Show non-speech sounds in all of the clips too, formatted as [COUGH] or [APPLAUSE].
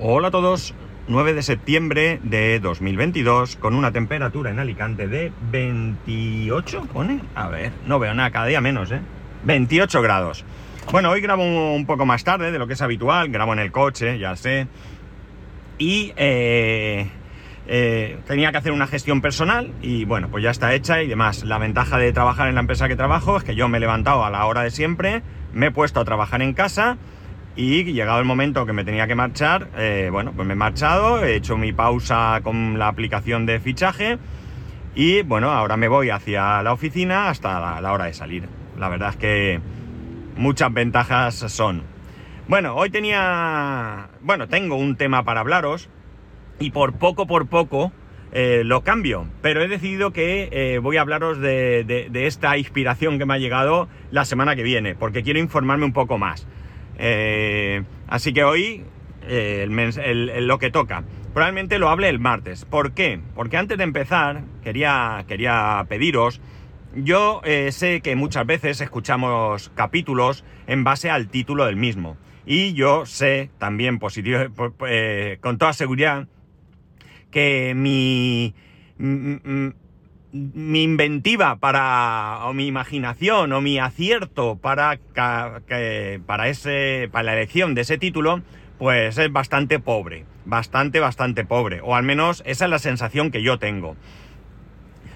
Hola a todos, 9 de septiembre de 2022 con una temperatura en Alicante de 28, pone, a ver, no veo nada, cada día menos, ¿eh? 28 grados. Bueno, hoy grabo un poco más tarde de lo que es habitual, grabo en el coche, ya sé, y eh, eh, tenía que hacer una gestión personal y bueno, pues ya está hecha y demás. La ventaja de trabajar en la empresa que trabajo es que yo me he levantado a la hora de siempre, me he puesto a trabajar en casa y llegado el momento que me tenía que marchar, eh, bueno, pues me he marchado, he hecho mi pausa con la aplicación de fichaje y bueno, ahora me voy hacia la oficina hasta la, hora de salir. La verdad es que muchas ventajas son. Bueno, hoy tenía, bueno, tengo un tema para hablaros y por poco, por poco, eh, lo cambio, pero he decidido que eh, voy a hablaros de, de, esta inspiración que me ha llegado la semana que viene, porque quiero informarme un poco más. Eh, así que hoy eh, lo que toca. Probablemente lo hable el martes. ¿Por qué? Porque antes de empezar quería, quería pediros... Yo eh, sé que muchas veces escuchamos capítulos en base al título del mismo. Y yo sé también positivo, con toda seguridad que mi, mi inventiva para, o mi imaginación, o mi acierto para, para, ese, para la elección de ese título, pues es bastante pobre, bastante, bastante pobre, o al menos esa es la sensación que yo tengo.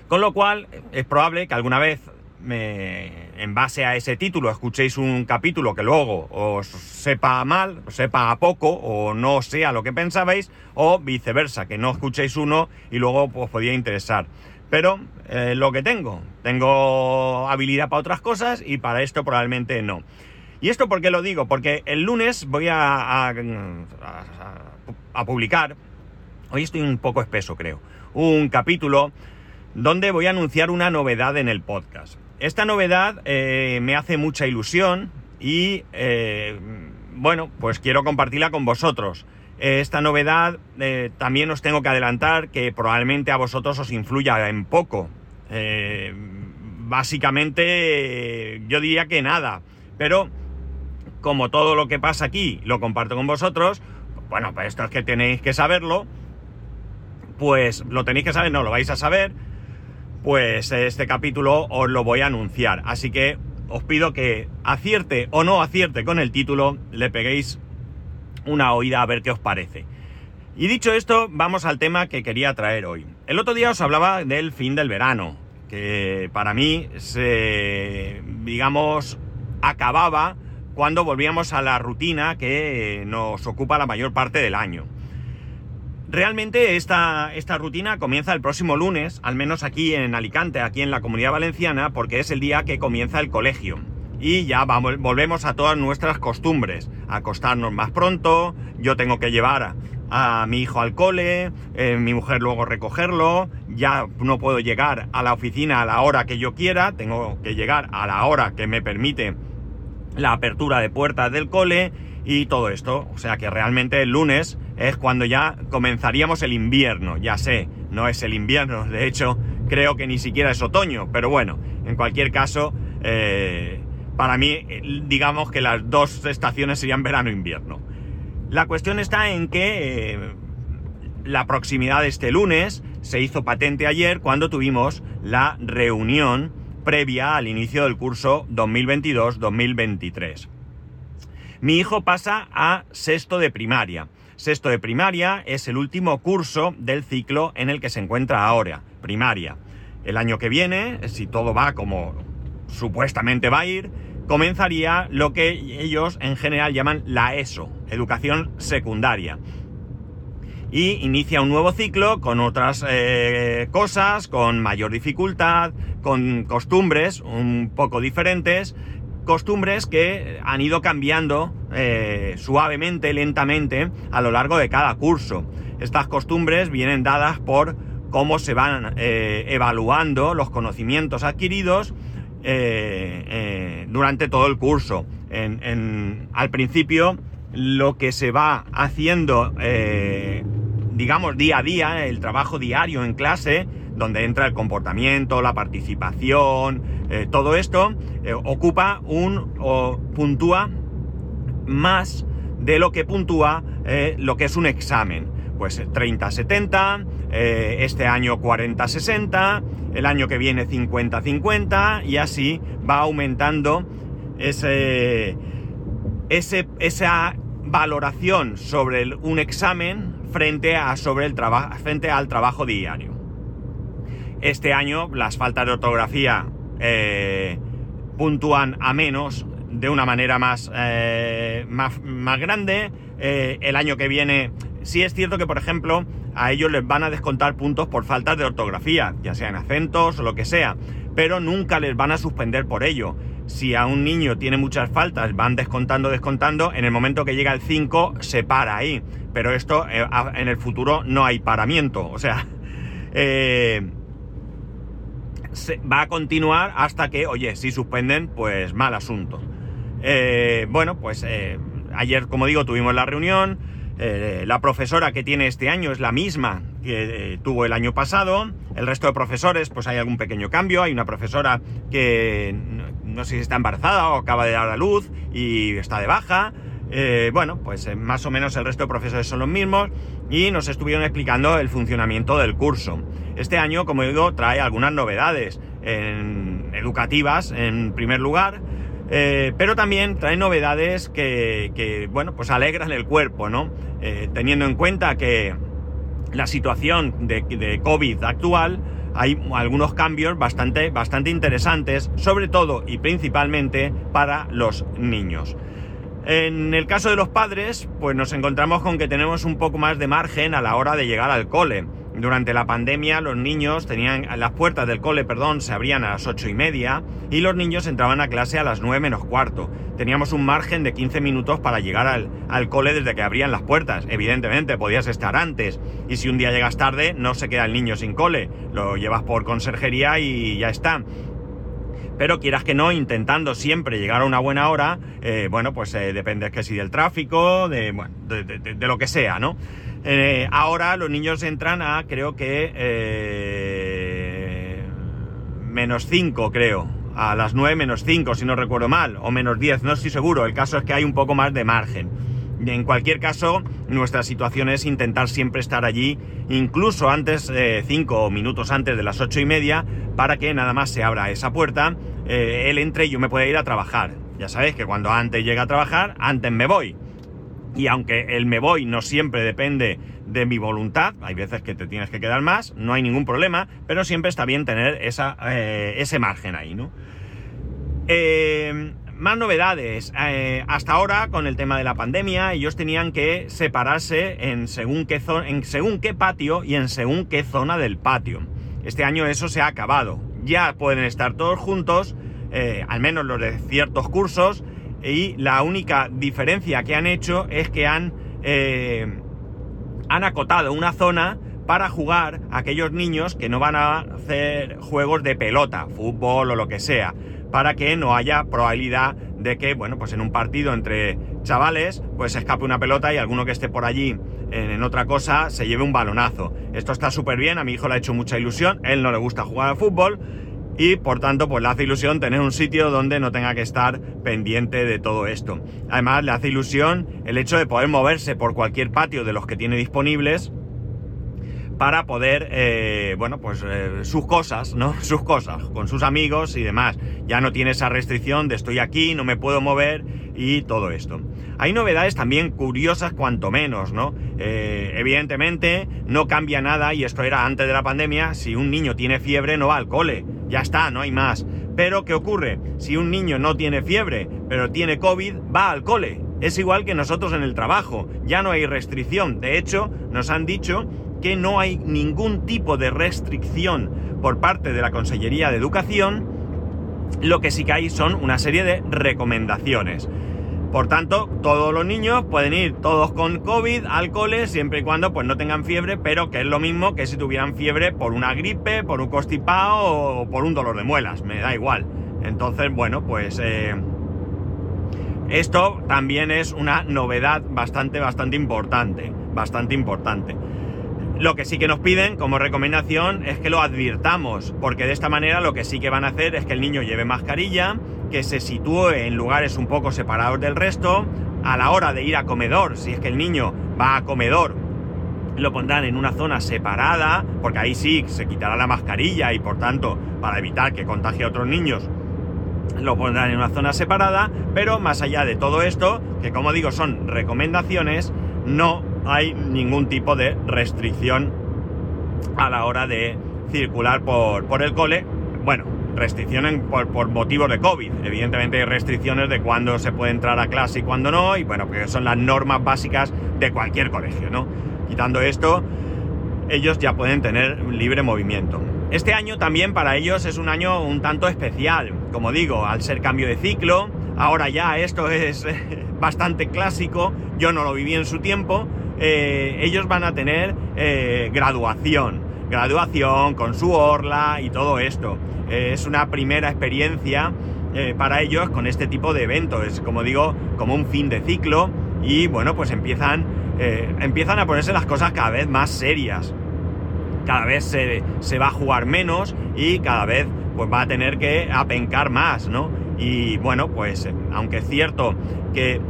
Con lo cual, es probable que alguna vez, me, en base a ese título, escuchéis un capítulo que luego os sepa mal, sepa a poco, o no sea lo que pensabais, o viceversa, que no escuchéis uno y luego os podía interesar. Pero eh, lo que tengo, tengo habilidad para otras cosas y para esto probablemente no. ¿Y esto por qué lo digo? Porque el lunes voy a, a, publicar, hoy estoy un poco espeso creo, un capítulo donde voy a anunciar una novedad en el podcast. Esta novedad eh, me hace mucha ilusión y eh, bueno, pues quiero compartirla con vosotros. Eh, esta novedad eh, también os tengo que adelantar que probablemente a vosotros os influya en poco. Eh, básicamente yo diría que nada. Pero como todo lo que pasa aquí lo comparto con vosotros, bueno, pues esto es que tenéis que saberlo. Pues lo tenéis que saber, no lo vais a saber. Pues este capítulo os lo voy a anunciar. Así que os pido que acierte o no acierte con el título, le peguéis una oída a ver qué os parece. Y dicho esto, vamos al tema que quería traer hoy. El otro día os hablaba del fin del verano, que para mí se, digamos, acababa cuando volvíamos a la rutina que nos ocupa la mayor parte del año. Realmente esta, esta rutina comienza el próximo lunes, al menos aquí en Alicante, aquí en la comunidad valenciana, porque es el día que comienza el colegio y ya vamos, volvemos a todas nuestras costumbres, acostarnos más pronto, yo tengo que llevar a, mi hijo al cole, eh, mi mujer luego recogerlo, ya no puedo llegar a la oficina a la hora que yo quiera, tengo que llegar a la hora que me permite la apertura de puertas del cole y todo esto, o sea que realmente el lunes es cuando ya comenzaríamos el invierno, ya sé, no es el invierno, [LAUGHS] de hecho creo que ni siquiera es otoño, pero bueno, en cualquier caso, eh, para mí, eh, digamos que las dos estaciones serían verano e invierno. La cuestión está en que eh, la proximidad de este lunes se hizo patente ayer cuando tuvimos la reunión previa al inicio del curso 2022-2023. Mi hijo pasa a sexto de primaria. Sexto de primaria es el último curso del ciclo en el que se encuentra ahora, primaria. El año que viene, si todo va como supuestamente va a ir, comenzaría lo que ellos en general llaman la ESO, educación secundaria. Y inicia un nuevo ciclo con otras eh, cosas, con mayor dificultad, con costumbres un poco diferentes, costumbres que han ido cambiando eh, suavemente, lentamente, a lo largo de cada curso. Estas costumbres vienen dadas por cómo se van eh, evaluando los conocimientos adquiridos eh, eh, durante todo el curso. al principio, lo que se va haciendo, eh, digamos, día a día, el trabajo diario en clase, donde entra el comportamiento, la participación, todo esto, ocupa un o puntúa más de lo que puntúa lo que es un examen. Pues 30-70, eh, este año 40-60, el año que viene 50-50 y así va aumentando ese, ese, esa valoración sobre un examen frente, a, sobre el frente al trabajo diario. Este año las faltas de ortografía eh, puntúan a menos de una manera más, eh, más, más, grande. Eh, el año que viene, sí es cierto que, por ejemplo, a ellos les van a descontar puntos por faltas de ortografía, ya sean acentos o lo que sea, pero nunca les van a suspender por ello. Si a un niño tiene muchas faltas, van descontando, descontando, en el momento que llega el 5 se para ahí. Pero esto en el futuro no hay paramiento, o sea, [LAUGHS] va a continuar hasta que, oye, si suspenden, pues mal asunto. Eh, bueno, pues eh, ayer, como digo, tuvimos la reunión. Eh, la profesora que tiene este año es la misma que tuvo el año pasado. El resto de profesores, pues hay algún pequeño cambio. Hay una profesora que no, sé si está embarazada o acaba de dar a luz y está de baja. bueno, pues más o menos el resto de profesores son los mismos y nos estuvieron explicando el funcionamiento del curso. Este año, como digo, trae algunas novedades educativas en primer lugar, eh, pero también trae novedades que, bueno, pues alegran el cuerpo, ¿no? Eh, teniendo en cuenta que la situación de, de, COVID actual, hay algunos cambios bastante, bastante interesantes, sobre todo y principalmente para los niños. En el caso de los padres, pues nos encontramos con que tenemos un poco más de margen a la hora de llegar al cole. Durante la pandemia los niños tenían las puertas del cole, perdón, se abrían a las ocho y media y los niños entraban a clase a las nueve menos cuarto. Teníamos un margen de 15 minutos para llegar al, al cole desde que abrían las puertas. Evidentemente podías estar antes y si un día llegas tarde no se queda el niño sin cole, lo llevas por conserjería y ya está pero quieras que no, intentando siempre llegar a una buena hora, eh, bueno, pues eh, depende que si del tráfico, de, bueno, de, lo que sea, ¿no? Eh, ahora los niños entran a, creo que, menos 5, creo, a las 9 menos 5, si no recuerdo mal, o menos 10, no estoy seguro, el caso es que hay un poco más de margen. En cualquier caso, nuestra situación es intentar siempre estar allí, incluso antes, cinco minutos antes de las ocho y media, para que nada más se abra esa puerta, eh, él entre y yo me pueda ir a trabajar. Ya sabéis que cuando antes llega a trabajar, antes me voy. Y aunque el me voy no siempre depende de mi voluntad, hay veces que te tienes que quedar más, no hay ningún problema, pero siempre está bien tener esa, eh, ese margen ahí, ¿no? Eh, más novedades. Eh, hasta ahora, con el tema de la pandemia, ellos tenían que separarse en según, qué en según qué patio y en según qué zona del patio. Este año eso se ha acabado. Ya pueden estar todos juntos, al menos los de ciertos cursos, y la única diferencia que han hecho es que han, eh, han acotado una zona para jugar a aquellos niños que no van a hacer juegos de pelota, fútbol o lo que sea para que no haya probabilidad de que, bueno, pues en un partido entre chavales, pues escape una pelota y alguno que esté por allí en, otra cosa se lleve un balonazo. Esto está súper bien, a mi hijo le ha hecho mucha ilusión, él no le gusta jugar al fútbol y por tanto pues le hace ilusión tener un sitio donde no tenga que estar pendiente de todo esto. Además le hace ilusión el hecho de poder moverse por cualquier patio de los que tiene disponibles para poder, eh, bueno, pues eh, sus cosas, ¿no? [LAUGHS] Sus cosas, con sus amigos y demás. Ya no tiene esa restricción de estoy aquí, no me puedo mover y todo esto. Hay novedades también curiosas cuanto menos, ¿no? Eh, evidentemente no cambia nada y esto era antes de la pandemia, si un niño tiene fiebre no va al cole, ya está, no hay más. Pero ¿qué ocurre? Si un niño no tiene fiebre, pero tiene COVID, va al cole. Es igual que nosotros en el trabajo, ya no hay restricción. De hecho, nos han dicho que no hay ningún tipo de restricción por parte de la Consellería de Educación, lo que sí que hay son una serie de recomendaciones. Por tanto, todos los niños pueden ir todos con COVID al cole siempre y cuando pues no tengan fiebre, pero que es lo mismo que si tuvieran fiebre por una gripe, por un constipado o por un dolor de muelas, me da igual. Entonces, bueno, pues eh, esto también es una novedad bastante, bastante importante, bastante importante. Lo que sí que nos piden como recomendación es que lo advirtamos, porque de esta manera lo que sí que van a hacer es que el niño lleve mascarilla, que se sitúe en lugares un poco separados del resto, a la hora de ir a comedor, si es que el niño va a comedor, lo pondrán en una zona separada, porque ahí sí se quitará la mascarilla y por tanto, para evitar que contagie a otros niños, lo pondrán en una zona separada, pero más allá de todo esto, que como digo son recomendaciones, no hay ningún tipo de restricción a la hora de circular por, por el cole. Bueno, restricciones por, motivos de COVID. Evidentemente hay restricciones de cuándo se puede entrar a clase y cuándo no, y bueno, que son las normas básicas de cualquier colegio, ¿no? Quitando esto, ellos ya pueden tener libre movimiento. Este año también para ellos es un año un tanto especial, como digo, al ser cambio de ciclo, ahora ya esto es [LAUGHS] bastante clásico, yo no lo viví en su tiempo, eh, ellos van a tener eh, graduación, graduación con su orla y todo esto. Eh, es una primera experiencia eh, para ellos con este tipo de eventos, es como digo, como un fin de ciclo y bueno, pues empiezan, eh, empiezan a ponerse las cosas cada vez más serias. Cada vez se, se, va a jugar menos y cada vez pues va a tener que apencar más, ¿no? Y bueno, pues aunque es cierto que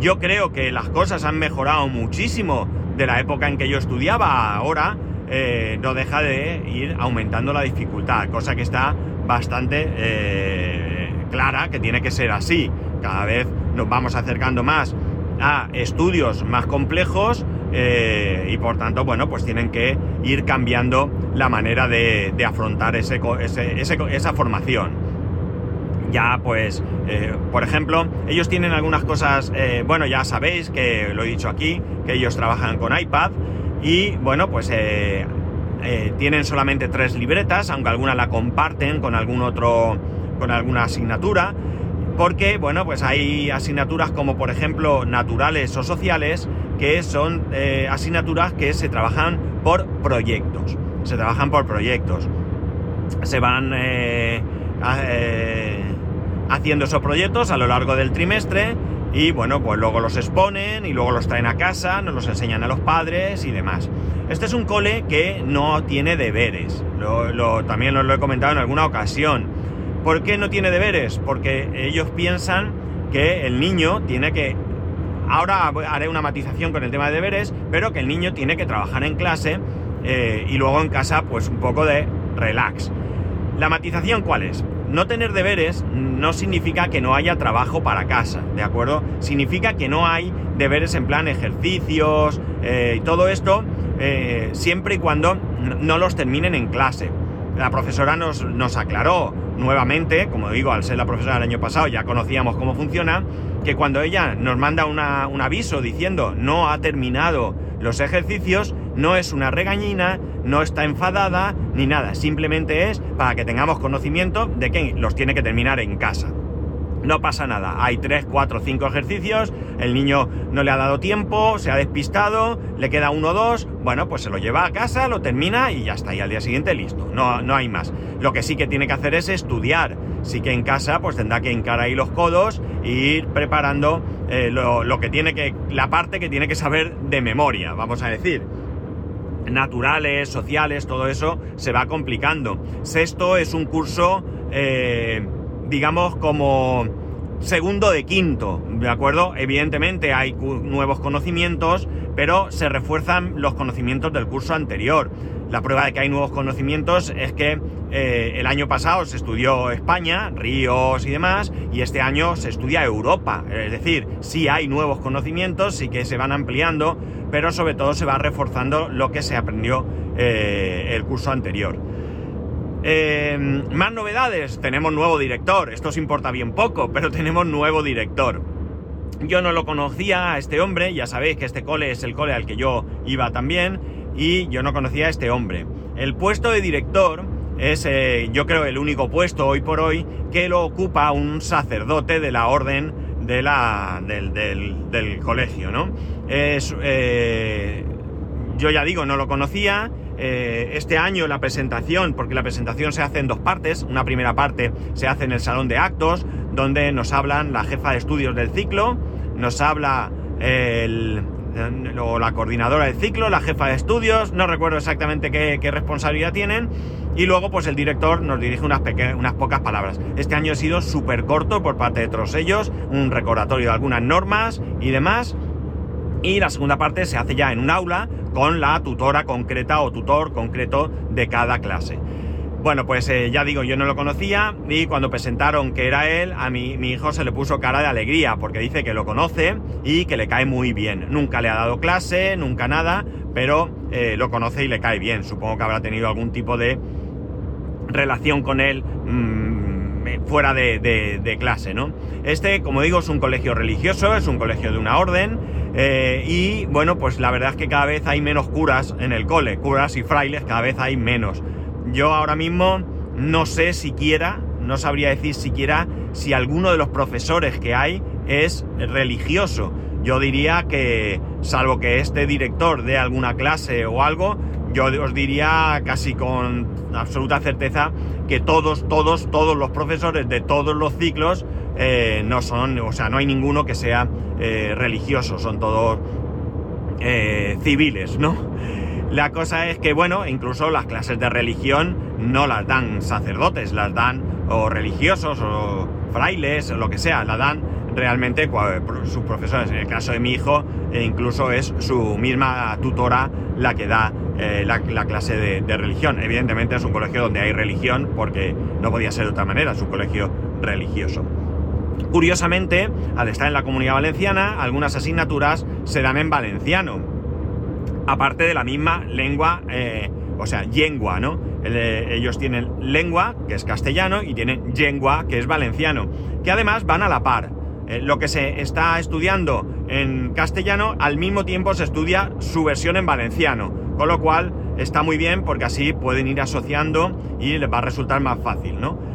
yo creo que las cosas han mejorado muchísimo de la época en que yo estudiaba ahora, eh, no deja de ir aumentando la dificultad, cosa que está bastante eh, clara que tiene que ser así. Cada vez nos vamos acercando más a estudios más complejos eh, y por tanto, bueno, pues tienen que ir cambiando la manera de, afrontar ese, esa formación ya pues, por ejemplo, ellos tienen algunas cosas, bueno, ya sabéis que lo he dicho aquí, que ellos trabajan con iPad y bueno, pues eh, tienen solamente tres libretas, aunque alguna la comparten con algún otro, con alguna asignatura, porque bueno, pues hay asignaturas como por ejemplo naturales o sociales, que son asignaturas que se trabajan por proyectos, se trabajan por proyectos, se van haciendo esos proyectos a lo largo del trimestre y bueno, pues luego los exponen y luego los traen a casa, nos los enseñan a los padres y demás. Este es un cole que no tiene deberes, lo, también os lo he comentado en alguna ocasión. ¿Por qué no tiene deberes? Porque ellos piensan que el niño tiene que... Ahora haré una matización con el tema de deberes, pero que el niño tiene que trabajar en clase eh, y luego en casa pues un poco de relax. ¿La matización cuál es? No tener deberes no significa que no haya trabajo para casa, ¿de acuerdo? Significa que no hay deberes en plan ejercicios eh, y todo esto, eh, siempre y cuando no los terminen en clase. La profesora nos, nos aclaró nuevamente, como digo, al ser la profesora del año pasado ya conocíamos cómo funciona, que cuando ella nos manda una, un aviso diciendo no ha terminado los ejercicios, no es una regañina, no está enfadada ni nada, simplemente es para que tengamos conocimiento de que los tiene que terminar en casa. No pasa nada, hay 3, 4, 5 ejercicios, el niño no le ha dado tiempo, se ha despistado, le queda uno o dos, bueno, pues se lo lleva a casa, lo termina y ya está, y al día siguiente listo, no, no hay más. Lo que sí que tiene que hacer es estudiar, sí que en casa pues tendrá que hincar ahí los codos e ir preparando eh, lo, lo que tiene que, la parte que tiene que saber de memoria, vamos a decir naturales, sociales, todo eso se va complicando. Sexto es un curso, eh, digamos, como segundo de quinto, ¿de acuerdo? Evidentemente hay nuevos conocimientos, pero se refuerzan los conocimientos del curso anterior. La prueba de que hay nuevos conocimientos es que eh, el año pasado se estudió España, ríos y demás, y este año se estudia Europa. Es decir, sí hay nuevos conocimientos, sí que se van ampliando, pero sobre todo se va reforzando lo que se aprendió eh, el curso anterior. Eh, más novedades, tenemos nuevo director, esto os importa bien poco, pero tenemos nuevo director. Yo no lo conocía a este hombre, ya sabéis que este cole es el cole al que yo iba también, y yo no conocía a este hombre. El puesto de director es, eh, yo creo, el único puesto hoy por hoy que lo ocupa un sacerdote de la orden de la, del, colegio, ¿no? Es, eh, yo ya digo, no lo conocía. Eh, este año la presentación, porque la presentación se hace en dos partes, una primera parte se hace en el salón de actos, donde nos hablan la jefa de estudios del ciclo, nos habla el, o la coordinadora del ciclo, la jefa de estudios, no recuerdo exactamente qué responsabilidad tienen, y luego pues el director nos dirige unas, unas pocas palabras. Este año ha sido súper corto por parte de todos ellos, un recordatorio de algunas normas y demás, y la segunda parte se hace ya en un aula con la tutora concreta o tutor concreto de cada clase. Bueno, pues eh, ya digo, yo no lo conocía y cuando presentaron que era él, a mi, mi, hijo se le puso cara de alegría porque dice que lo conoce y que le cae muy bien. Nunca le ha dado clase, nunca nada, pero eh, lo conoce y le cae bien. Supongo que habrá tenido algún tipo de relación con él mmm, fuera de, de, de, clase, ¿no? Este, como digo, es un colegio religioso, es un colegio de una orden eh, y bueno, pues la verdad es que cada vez hay menos curas en el cole, curas y frailes cada vez hay menos. Yo ahora mismo no sé siquiera, no sabría decir siquiera si alguno de los profesores que hay es religioso. Yo diría que, salvo que este director de alguna clase o algo, yo os diría casi con absoluta certeza que todos, todos, todos los profesores de todos los ciclos eh, no son, o sea, no hay ninguno que sea eh, religioso, son todos eh, civiles, ¿no? La cosa es que, bueno, incluso las clases de religión no las dan sacerdotes, las dan o religiosos o frailes o lo que sea, la dan realmente sus profesores. En el caso de mi hijo, incluso es su misma tutora la que da eh, la, la, clase de, religión. Evidentemente es un colegio donde hay religión porque no podía ser de otra manera, es un colegio religioso. Curiosamente, al estar en la comunidad valenciana, algunas asignaturas se dan en valenciano aparte de la misma lengua, eh, o sea, lengua, ¿no? Eh, ellos tienen lengua, que es castellano, y tienen lengua, que es valenciano, que además van a la par. Lo que se está estudiando en castellano, al mismo tiempo se estudia su versión en valenciano, con lo cual está muy bien porque así pueden ir asociando y les va a resultar más fácil, ¿no?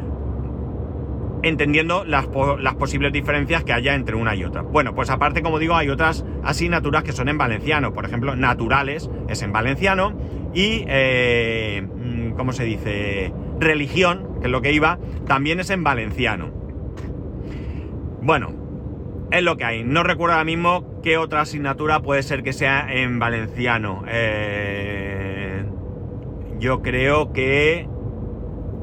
entendiendo las, posibles diferencias que haya entre una y otra. Bueno, pues aparte, como digo, hay otras asignaturas que son en valenciano. Por ejemplo, naturales es en valenciano y, eh, mm, ¿cómo se dice? Religión, que es lo que iba, también es en valenciano. Bueno, es lo que hay. No recuerdo ahora mismo qué otra asignatura puede ser que sea en valenciano. Eh, yo creo que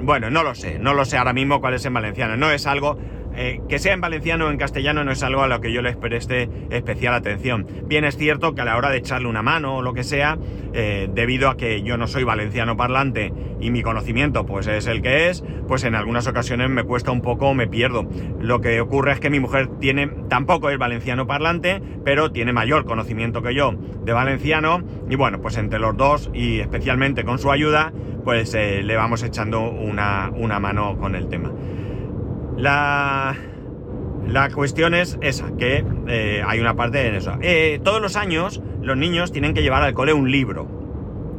bueno, no lo sé, no lo sé ahora mismo cuál es en valenciano. No es algo eh, que sea en valenciano o en castellano no es algo a lo que yo les preste especial atención. Bien es cierto que a la hora de echarle una mano o lo que sea, eh, debido a que yo no soy valenciano parlante y mi conocimiento pues es el que es, pues en algunas ocasiones me cuesta un poco, me pierdo. Lo que ocurre es que mi mujer tiene, tampoco es valenciano parlante, pero tiene mayor conocimiento que yo de valenciano y bueno, pues entre los dos y especialmente con su ayuda, pues eh, le vamos echando una, una mano con el tema. La, la cuestión es esa, que eh, hay una parte en eso. Eh, todos los años los niños tienen que llevar al cole un libro.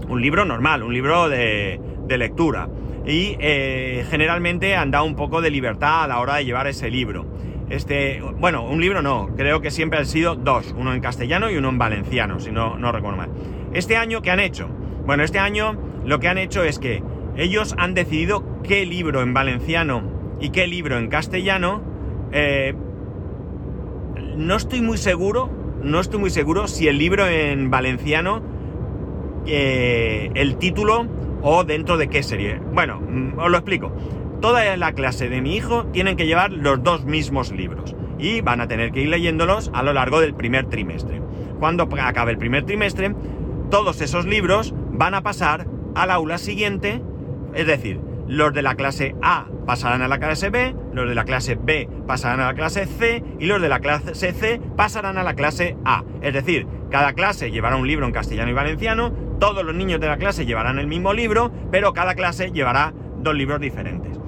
Un libro normal, un libro de, de lectura. Y eh, generalmente han dado un poco de libertad a la hora de llevar ese libro. Este, bueno, un libro no, creo que siempre han sido dos, uno en castellano y uno en valenciano, si no, no recuerdo mal. Este año, ¿qué han hecho? Bueno, este año lo que han hecho es que ellos han decidido qué libro en valenciano y qué libro en castellano, eh, no estoy muy seguro, no estoy muy seguro si el libro en valenciano, eh, el título o dentro de qué serie. Bueno, mm, os lo explico. Toda la clase de mi hijo tienen que llevar los dos mismos libros y van a tener que ir leyéndolos a lo largo del primer trimestre. Cuando acabe el primer trimestre, todos esos libros van a pasar al aula siguiente, es decir, los de la clase A pasarán a la clase B, los de la clase B pasarán a la clase C y los de la clase C pasarán a la clase A. Es decir, cada clase llevará un libro en castellano y valenciano, todos los niños de la clase llevarán el mismo libro, pero cada clase llevará dos libros diferentes.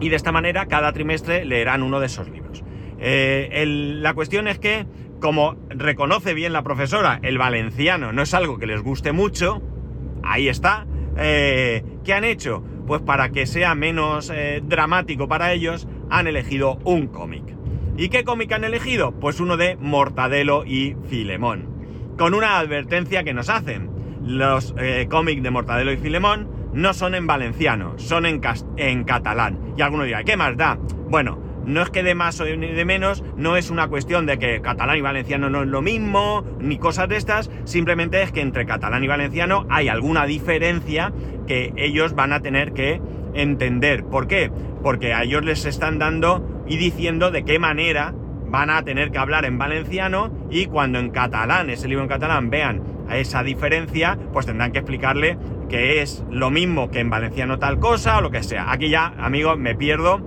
Y de esta manera cada trimestre leerán uno de esos libros. Eh, la cuestión es que, como reconoce bien la profesora, el valenciano no es algo que les guste mucho, ahí está. Eh, ¿Qué han hecho? Pues para que sea menos eh, dramático para ellos, han elegido un cómic. ¿Y qué cómic han elegido? Pues uno de Mortadelo y Filemón. Con una advertencia que nos hacen. Los eh, cómics de Mortadelo y Filemón no son en valenciano, son en, en catalán. Y alguno dirá, ¿qué más da? Bueno, no es que de más o de menos, no es una cuestión de que catalán y valenciano no es lo mismo, ni cosas de estas, simplemente es que entre catalán y valenciano hay alguna diferencia que ellos van a tener que entender. ¿Por qué? Porque a ellos les están dando y diciendo de qué manera van a tener que hablar en valenciano y cuando en catalán, ese libro en catalán, vean esa diferencia, pues tendrán que explicarle que es lo mismo que en valenciano tal cosa o lo que sea. Aquí ya, amigos, me pierdo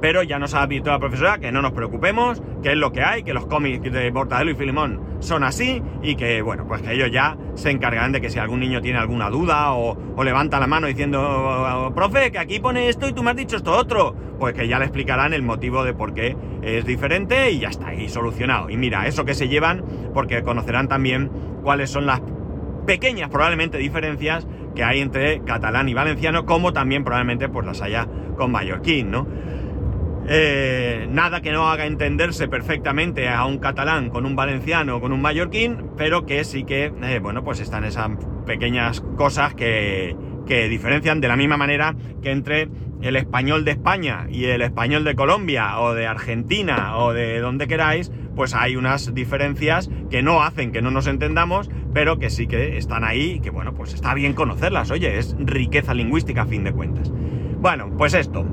pero ya nos ha advertido la profesora que no nos preocupemos, que es lo que hay, que los cómics de Mortadelo y Filimón son así y que, bueno, pues que ellos ya se encargarán de que si algún niño tiene alguna duda o, levanta la mano diciendo, profe, que aquí pone esto y tú me has dicho esto otro, pues que ya le explicarán el motivo de por qué es diferente y ya está, y solucionado. Y mira, eso que se llevan, porque conocerán también cuáles son las pequeñas probablemente diferencias que hay entre catalán y valenciano, como también probablemente pues las haya con mallorquín, ¿no? Eh, nada que no haga entenderse perfectamente a un catalán con un valenciano o con un mallorquín, pero que sí que, eh, bueno, pues están esas pequeñas cosas que, que diferencian de la misma manera que entre el español de España y el español de Colombia o de Argentina o de donde queráis, pues hay unas diferencias que no hacen que no nos entendamos, pero que sí que están ahí y que bueno, pues está bien conocerlas, oye, es riqueza lingüística a fin de cuentas. Bueno, pues esto,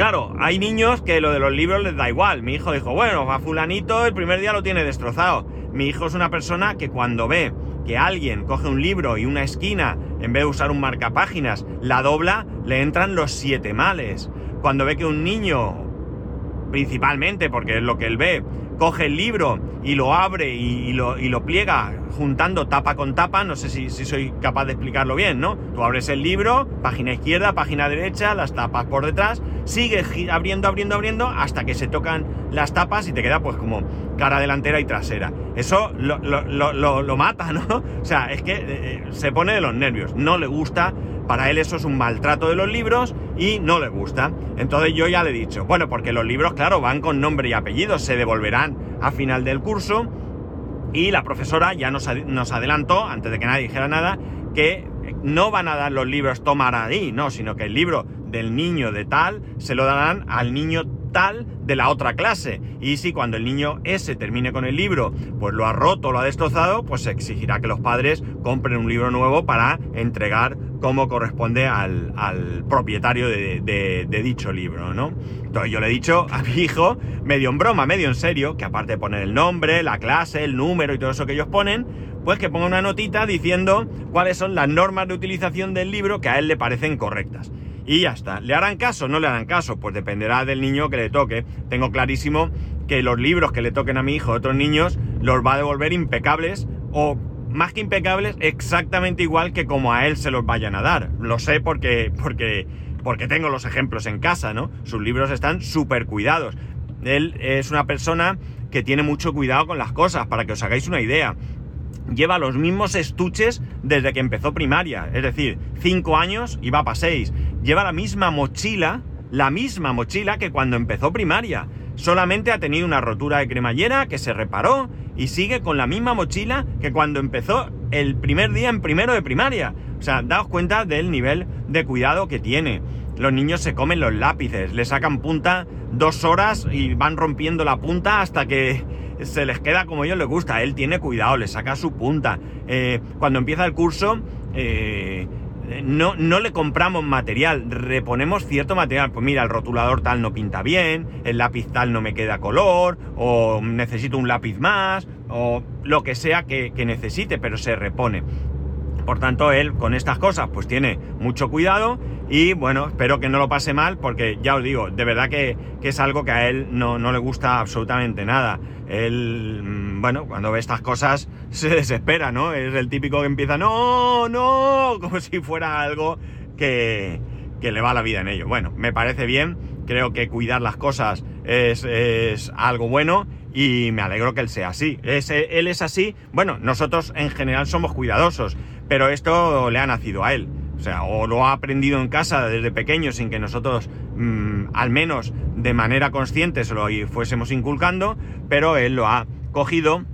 Claro, hay niños que lo de los libros les da igual. Mi hijo dijo, bueno, a fulanito el primer día lo tiene destrozado. Mi hijo es una persona que cuando ve que alguien coge un libro y una esquina, en vez de usar un marcapáginas, la dobla, le entran los siete males. Cuando ve que un niño, principalmente porque es lo que él ve, coge el libro y lo abre y, lo, pliega juntando tapa con tapa, no sé si, soy capaz de explicarlo bien, ¿no? Tú abres el libro, página izquierda, página derecha, las tapas por detrás, sigue abriendo, abriendo, abriendo hasta que se tocan las tapas y te queda pues como cara delantera y trasera. Eso lo, mata, ¿no? [LAUGHS] O sea, es que eh, eh, se pone de los nervios, no le gusta para él eso es un maltrato de los libros y no le gusta. Entonces yo ya le he dicho, bueno, porque los libros, claro, van con nombre y apellido, se devolverán a final del curso y la profesora ya nos, adelantó, antes de que nadie dijera nada, que no van a dar los libros tomar ahí, no, sino que el libro del niño de tal se lo darán al niño tal de la otra clase. Y si cuando el niño ese termine con el libro, pues lo ha roto, lo ha destrozado, pues se exigirá que los padres compren un libro nuevo para entregar como corresponde al, propietario de, dicho libro, ¿no? Entonces yo le he dicho a mi hijo, medio en broma, medio en serio, que aparte de poner el nombre, la clase, el número y todo eso que ellos ponen, pues que ponga una notita diciendo cuáles son las normas de utilización del libro que a él le parecen correctas. Y ya está. ¿Le harán caso? ¿No le harán caso? Pues dependerá del niño que le toque. Tengo clarísimo que los libros que le toquen a mi hijo a otros niños los va a devolver impecables o más que impecables, exactamente igual que como a él se los vayan a dar. Lo sé porque, porque, porque tengo los ejemplos en casa, ¿no? Sus libros están súper cuidados. Él es una persona que tiene mucho cuidado con las cosas, para que os hagáis una idea. Lleva los mismos estuches desde que empezó primaria, es decir, cinco años y va para seis. Lleva la misma mochila, la misma mochila que cuando empezó primaria. Solamente ha tenido una rotura de cremallera que se reparó y sigue con la misma mochila que cuando empezó el primer día en primero de primaria. O sea, daos cuenta del nivel de cuidado que tiene. Los niños se comen los lápices, le sacan punta dos horas y van rompiendo la punta hasta que se les queda como a ellos les gusta. Él tiene cuidado, le saca su punta. Eh, cuando empieza el curso, eh, no, no le compramos material, reponemos cierto material. Pues mira, el rotulador tal no pinta bien, el lápiz tal no me queda color, o necesito un lápiz más, o lo que sea que, necesite, pero se repone. Por tanto, él con estas cosas pues tiene mucho cuidado y bueno, espero que no lo pase mal porque ya os digo, de verdad que, es algo que a él no, no le gusta absolutamente nada. Él, mm, bueno, cuando ve estas cosas [LAUGHS] se desespera, ¿no? Es el típico que empieza, no, no, [LAUGHS] como si fuera algo que, que le va la vida en ello. Bueno, me parece bien, creo que cuidar las cosas es, es algo bueno y me alegro que él sea así. él es así, bueno, nosotros en general somos cuidadosos, pero esto le ha nacido a él. O sea, o lo ha aprendido en casa desde pequeño sin que nosotros, mm, al menos de manera consciente, se lo fuésemos inculcando, pero él lo ha cogido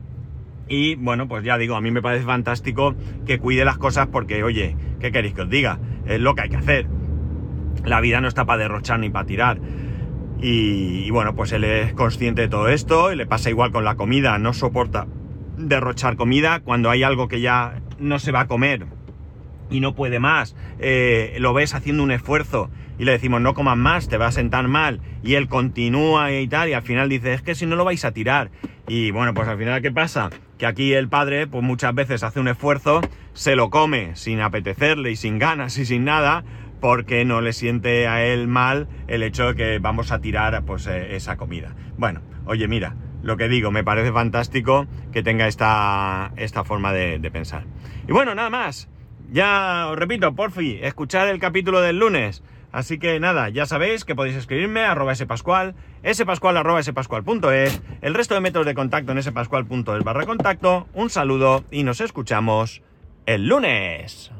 y bueno, pues ya digo, a mí me parece fantástico que cuide las cosas porque, oye, ¿qué queréis que os diga? Es lo que hay que hacer. La vida no está para derrochar ni para tirar. Y, y bueno, pues él es consciente de todo esto y le pasa igual con la comida, no soporta derrochar comida cuando hay algo que ya no se va a comer y no puede más, eh, lo ves haciendo un esfuerzo y le decimos no comas más, te va a sentar mal y él continúa y tal y al final dice es que si no lo vais a tirar y bueno pues al final ¿qué pasa? Que aquí el padre pues muchas veces hace un esfuerzo, se lo come sin apetecerle y sin ganas y sin nada porque no le siente a él mal el hecho de que vamos a tirar pues eh, esa comida. Bueno, oye mira, lo que digo, me parece fantástico que tenga esta, esta forma de, pensar. Y bueno, nada más. Ya os repito, por fin, escuchar el capítulo del lunes. Así que nada, ya sabéis que podéis escribirme a arroba spascual, spascual el resto de métodos de contacto en spascual.es barra contacto. Un saludo y nos escuchamos el lunes.